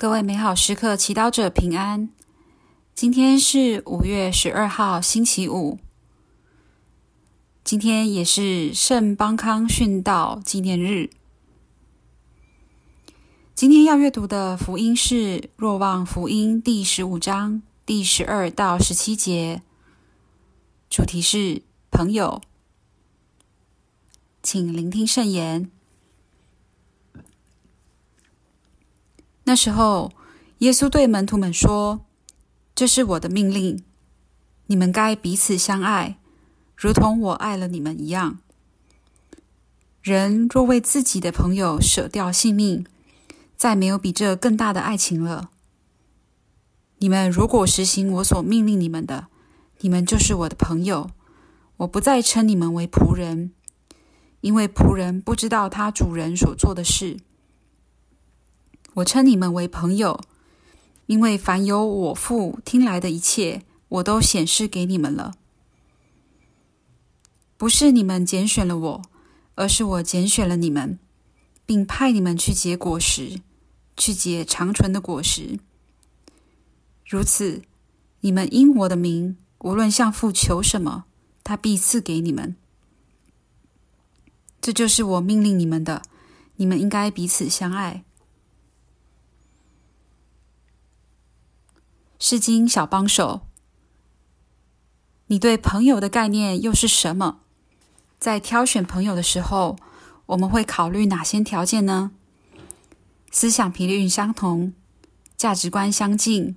各位美好时刻祈祷者平安。今天是五月十二号，星期五。今天也是圣邦康殉道纪念日。今天要阅读的福音是《若望福音》第十五章第十二到十七节，主题是朋友。请聆听圣言。那时候，耶稣对门徒们说：“这是我的命令，你们该彼此相爱，如同我爱了你们一样。人若为自己的朋友舍掉性命，再没有比这更大的爱情了。你们如果实行我所命令你们的，你们就是我的朋友。我不再称你们为仆人，因为仆人不知道他主人所做的事。”我称你们为朋友，因为凡有我父听来的一切，我都显示给你们了。不是你们拣选了我，而是我拣选了你们，并派你们去结果实，去结长存的果实。如此，你们因我的名，无论向父求什么，他必赐给你们。这就是我命令你们的，你们应该彼此相爱。圣经小帮手，你对朋友的概念又是什么？在挑选朋友的时候，我们会考虑哪些条件呢？思想频率相同，价值观相近，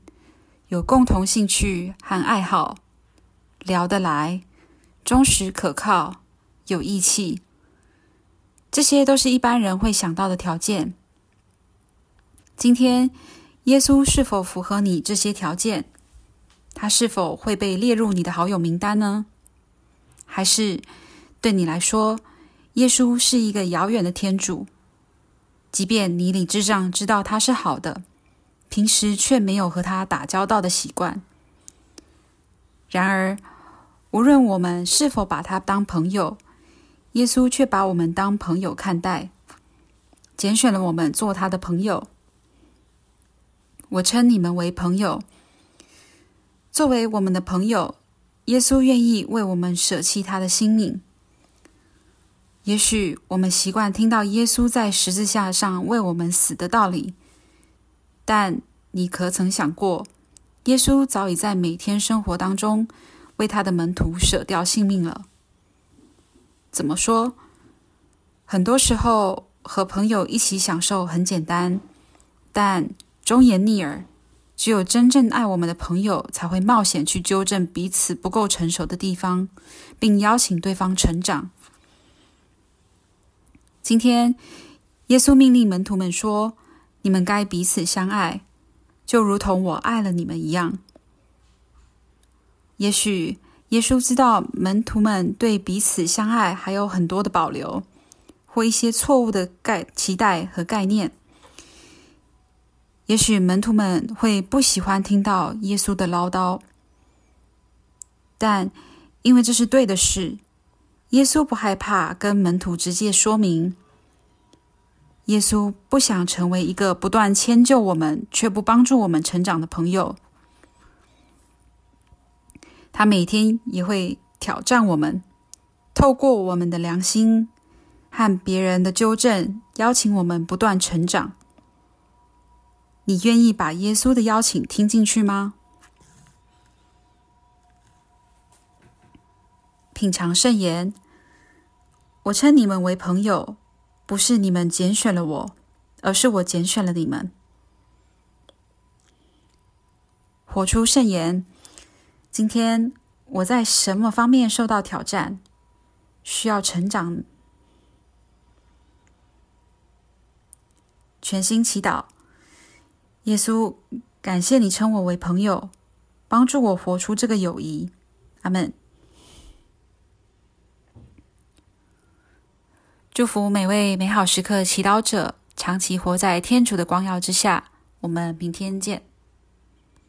有共同兴趣和爱好，聊得来，忠实可靠，有义气，这些都是一般人会想到的条件。今天，耶稣是否符合你这些条件？他是否会被列入你的好友名单呢？还是对你来说，耶稣是一个遥远的天主？即便你理智上知道他是好的，平时却没有和他打交道的习惯。然而，无论我们是否把他当朋友，耶稣却把我们当朋友看待，拣选了我们做他的朋友。我称你们为朋友，作为我们的朋友，耶稣愿意为我们舍弃他的性命。也许我们习惯听到耶稣在十字架上为我们死的道理，但你可曾想过，耶稣早已在每天生活当中为他的门徒舍掉性命了？怎么说？很多时候和朋友一起享受很简单，但忠言逆耳，只有真正爱我们的朋友才会冒险去纠正彼此不够成熟的地方，并邀请对方成长。今天，耶稣命令门徒们说：“你们该彼此相爱，就如同我爱了你们一样。”也许耶稣知道门徒们对彼此相爱还有很多的保留，或一些错误的概期待和概念。也许门徒们会不喜欢听到耶稣的唠叨，但因为这是对的事，耶稣不害怕跟门徒直接说明。耶稣不想成为一个不断迁就我们却不帮助我们成长的朋友。他每天也会挑战我们，透过我们的良心和别人的纠正，邀请我们不断成长。你愿意把耶稣的邀请听进去吗？品尝圣言，我称你们为朋友，不是你们拣选了我，而是我拣选了你们。活出圣言。今天我在什么方面受到挑战？需要成长？全心祈祷。耶稣，感谢你称我为朋友，帮助我活出这个友谊。阿门。祝福每位美好时刻祈祷者，长期活在天主的光耀之下。我们明天见。